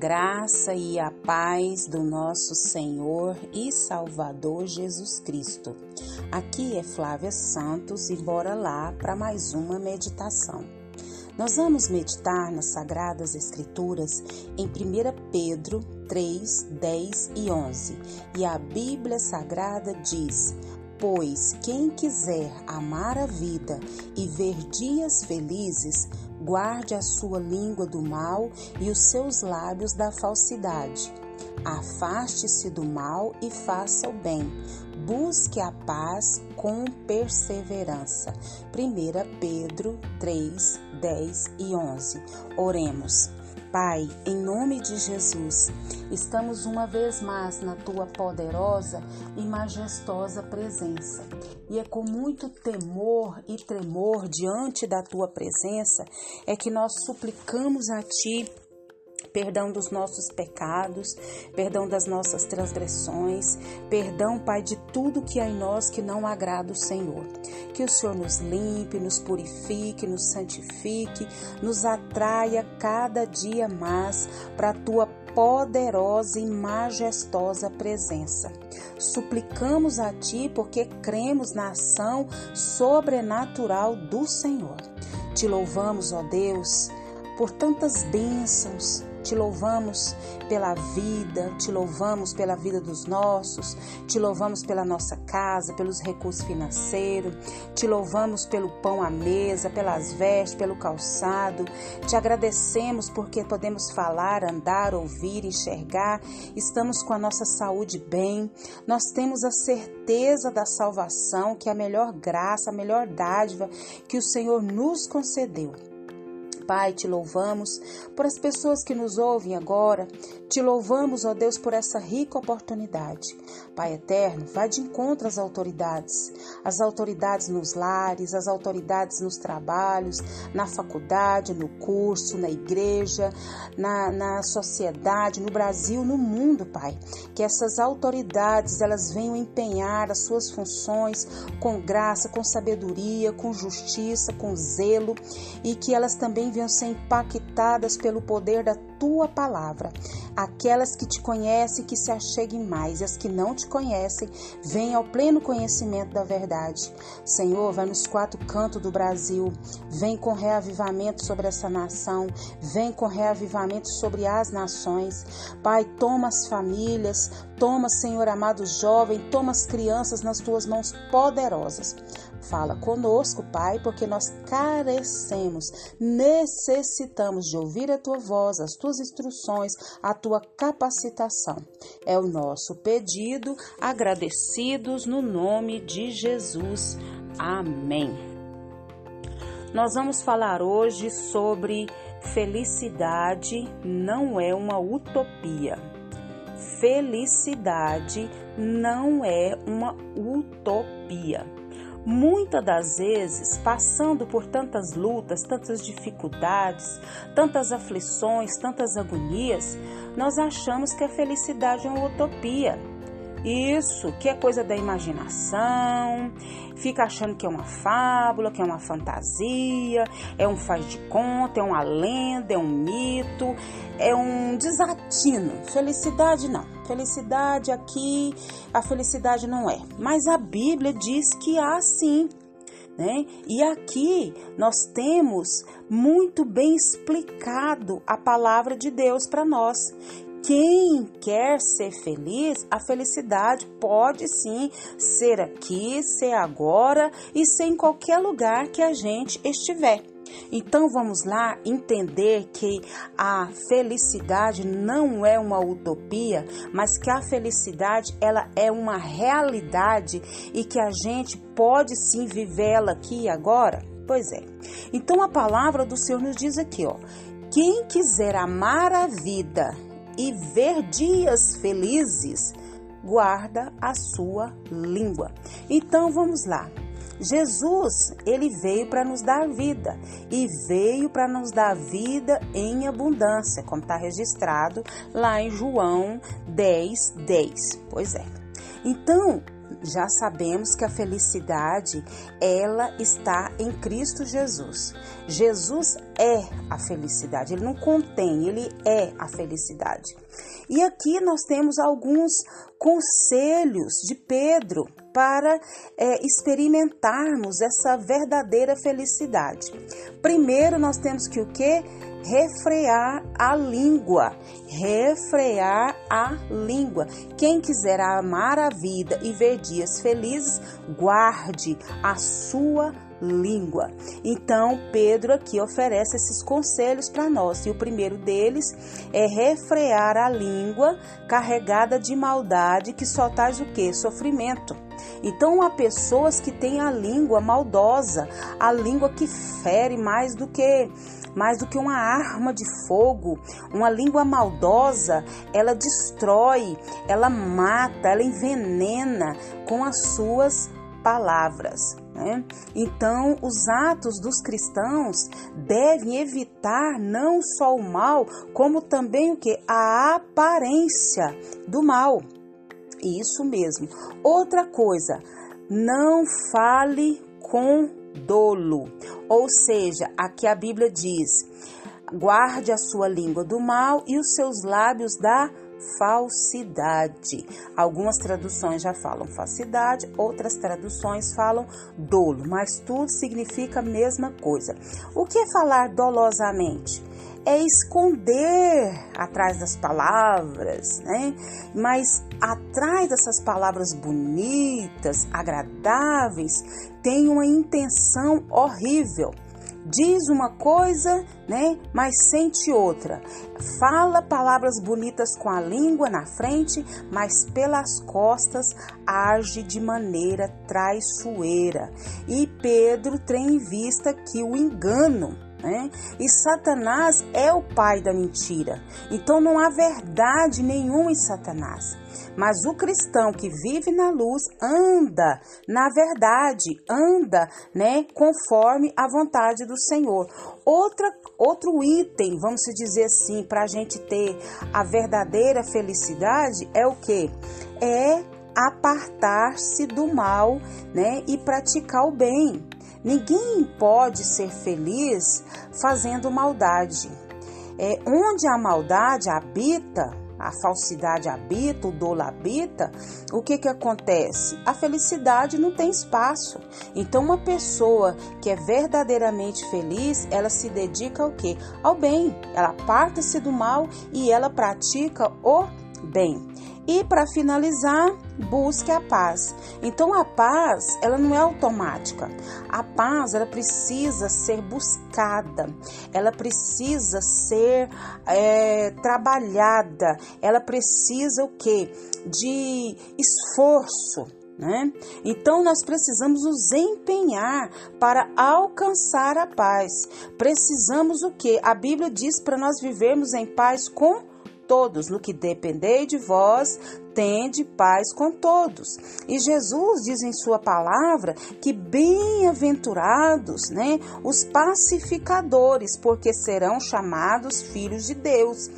graça e a paz do nosso Senhor e Salvador Jesus Cristo. Aqui é Flávia Santos e bora lá para mais uma meditação. Nós vamos meditar nas Sagradas Escrituras em 1 Pedro 3, 10 e 11. E a Bíblia Sagrada diz: Pois quem quiser amar a vida e ver dias felizes, guarde a sua língua do mal e os seus lábios da falsidade. Afaste-se do mal e faça o bem. Busque a paz com perseverança. 1 Pedro 3, 10 e 11. Oremos. Pai, em nome de Jesus, estamos uma vez mais na tua poderosa e majestosa presença. E é com muito temor e tremor diante da tua presença é que nós suplicamos a ti perdão dos nossos pecados, perdão das nossas transgressões, perdão, Pai, de tudo que há em nós que não agrada o Senhor. Que o Senhor nos limpe, nos purifique, nos santifique, nos atraia cada dia mais para a tua poderosa e majestosa presença. Suplicamos a Ti porque cremos na ação sobrenatural do Senhor. Te louvamos, ó Deus, por tantas bênçãos, te louvamos pela vida, te louvamos pela vida dos nossos, te louvamos pela nossa casa, pelos recursos financeiros, te louvamos pelo pão à mesa, pelas vestes, pelo calçado. Te agradecemos porque podemos falar, andar, ouvir, enxergar. Estamos com a nossa saúde bem. Nós temos a certeza da salvação, que é a melhor graça, a melhor dádiva que o Senhor nos concedeu. Pai, te louvamos por as pessoas que nos ouvem agora. Te louvamos, ó Deus, por essa rica oportunidade. Pai eterno, vá de encontro às autoridades, as autoridades nos lares, as autoridades nos trabalhos, na faculdade, no curso, na igreja, na, na sociedade, no Brasil, no mundo, Pai. Que essas autoridades elas venham empenhar as suas funções com graça, com sabedoria, com justiça, com zelo e que elas também venham ser impactadas pelo poder da tua palavra. Aquelas que te conhecem, que se acheguem mais, e as que não te conhecem, venham ao pleno conhecimento da verdade. Senhor, vai nos quatro cantos do Brasil, vem com reavivamento sobre essa nação, vem com reavivamento sobre as nações. Pai, toma as famílias, toma, Senhor amado jovem, toma as crianças nas tuas mãos poderosas. Fala conosco, Pai, porque nós carecemos, necessitamos de ouvir a tua voz, as tuas instruções, a tua capacitação. É o nosso pedido, agradecidos no nome de Jesus. Amém. Nós vamos falar hoje sobre felicidade não é uma utopia. Felicidade não é uma utopia. Muitas das vezes, passando por tantas lutas, tantas dificuldades, tantas aflições, tantas agonias, nós achamos que a felicidade é uma utopia. Isso, que é coisa da imaginação, fica achando que é uma fábula, que é uma fantasia, é um faz de conta, é uma lenda, é um mito, é um desatino. Felicidade não. Felicidade aqui, a felicidade não é. Mas a Bíblia diz que há sim. Né? E aqui nós temos muito bem explicado a palavra de Deus para nós, quem quer ser feliz, a felicidade pode sim ser aqui, ser agora e ser em qualquer lugar que a gente estiver. Então vamos lá entender que a felicidade não é uma utopia, mas que a felicidade ela é uma realidade e que a gente pode sim vivê-la aqui e agora. Pois é. Então a palavra do Senhor nos diz aqui, ó: quem quiser amar a vida e ver dias felizes, guarda a sua língua. Então vamos lá. Jesus, ele veio para nos dar vida e veio para nos dar vida em abundância, como está registrado lá em João 10, 10. Pois é. Então, já sabemos que a felicidade ela está em Cristo Jesus. Jesus é a felicidade, ele não contém, ele é a felicidade. E aqui nós temos alguns conselhos de Pedro para é, experimentarmos essa verdadeira felicidade. Primeiro, nós temos que o que? Refrear a língua, refrear a língua. Quem quiser amar a vida e ver dias felizes, guarde a sua língua. Então, Pedro aqui oferece esses conselhos para nós. E o primeiro deles é refrear a língua carregada de maldade que só traz o que? Sofrimento. Então, há pessoas que têm a língua maldosa, a língua que fere mais do que mais do que uma arma de fogo, uma língua maldosa, ela destrói, ela mata, ela envenena com as suas palavras. Né? Então, os atos dos cristãos devem evitar não só o mal, como também o que? A aparência do mal. Isso mesmo. Outra coisa, não fale com dolo. Ou seja, aqui a Bíblia diz: guarde a sua língua do mal e os seus lábios da falsidade. Algumas traduções já falam falsidade, outras traduções falam dolo, mas tudo significa a mesma coisa. O que é falar dolosamente? É esconder atrás das palavras, né? Mas atrás dessas palavras bonitas, agradáveis, tem uma intenção horrível diz uma coisa, né, mas sente outra. Fala palavras bonitas com a língua na frente, mas pelas costas age de maneira traiçoeira. E Pedro tem em vista que o engano né? E Satanás é o pai da mentira. Então não há verdade nenhuma em Satanás. Mas o cristão que vive na luz anda na verdade, anda, né, conforme a vontade do Senhor. Outra, outro item, vamos dizer assim, para a gente ter a verdadeira felicidade é o que? É apartar-se do mal, né, e praticar o bem. Ninguém pode ser feliz fazendo maldade. É, onde a maldade habita, a falsidade habita, o dolo habita, o que que acontece? A felicidade não tem espaço. Então uma pessoa que é verdadeiramente feliz, ela se dedica ao quê? Ao bem. Ela aparta-se do mal e ela pratica o bem. E para finalizar, busque a paz. Então a paz, ela não é automática. A paz, ela precisa ser buscada, ela precisa ser é, trabalhada, ela precisa o que? De esforço. Né? Então nós precisamos nos empenhar para alcançar a paz. Precisamos o que? A Bíblia diz para nós vivermos em paz com todos, no que depender de vós, tende paz com todos. E Jesus diz em sua palavra que bem-aventurados, né, os pacificadores, porque serão chamados filhos de Deus.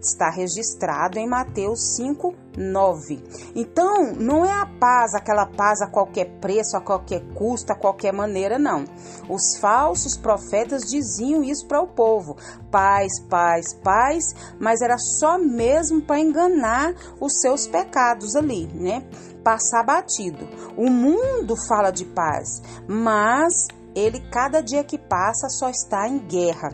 Está registrado em Mateus 5, 9. Então, não é a paz, aquela paz a qualquer preço, a qualquer custo, a qualquer maneira, não. Os falsos profetas diziam isso para o povo: paz, paz, paz, mas era só mesmo para enganar os seus pecados ali, né? Passar batido. O mundo fala de paz, mas ele, cada dia que passa, só está em guerra.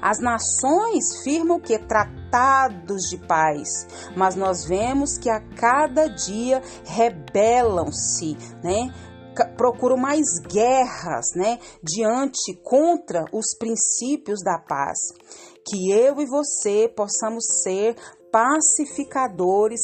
As nações firmam que tratados de paz, mas nós vemos que a cada dia rebelam-se, né? procuram mais guerras, né, diante contra os princípios da paz. Que eu e você possamos ser pacificadores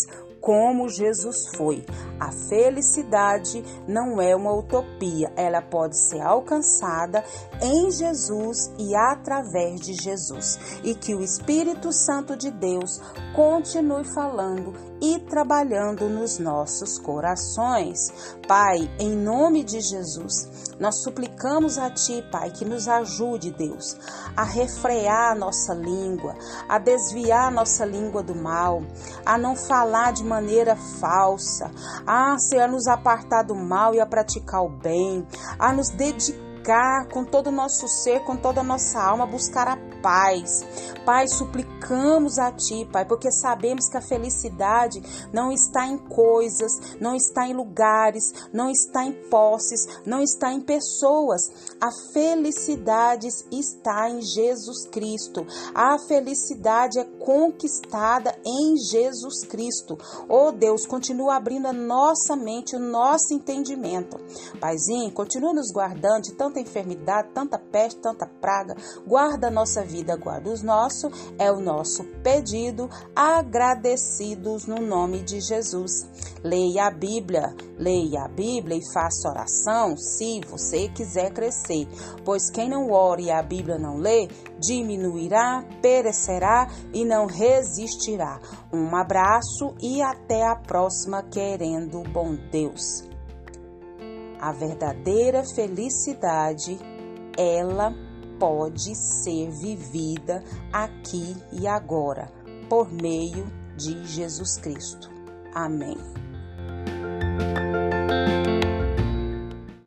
como Jesus foi. A felicidade não é uma utopia, ela pode ser alcançada em Jesus e através de Jesus. E que o Espírito Santo de Deus continue falando e trabalhando nos nossos corações. Pai, em nome de Jesus, nós suplicamos a Ti, Pai, que nos ajude, Deus, a refrear a nossa língua, a desviar a nossa língua do mal, a não falar de maneira falsa, a, Senhor, nos apartar do mal e a praticar o bem, a nos dedicar com todo o nosso ser, com toda a nossa alma, buscar a paz. Pai, suplicamos a Ti, Pai, porque sabemos que a felicidade não está em coisas, não está em lugares, não está em posses, não está em pessoas. A felicidade está em Jesus Cristo. A felicidade é conquistada em Jesus Cristo. Oh Deus, continua abrindo a nossa mente, o nosso entendimento. Paizinho, continua nos guardando de tanta enfermidade, tanta peste, tanta praga. Guarda a nossa vida, guarda os nossos. É o nosso pedido, agradecidos no nome de Jesus. Leia a Bíblia, leia a Bíblia e faça oração se você quiser crescer, pois quem não ore e a Bíblia não lê, diminuirá, perecerá e não resistirá. Um abraço e até a próxima, querendo bom Deus. A verdadeira felicidade, ela pode ser vivida aqui e agora, por meio de Jesus Cristo. Amém.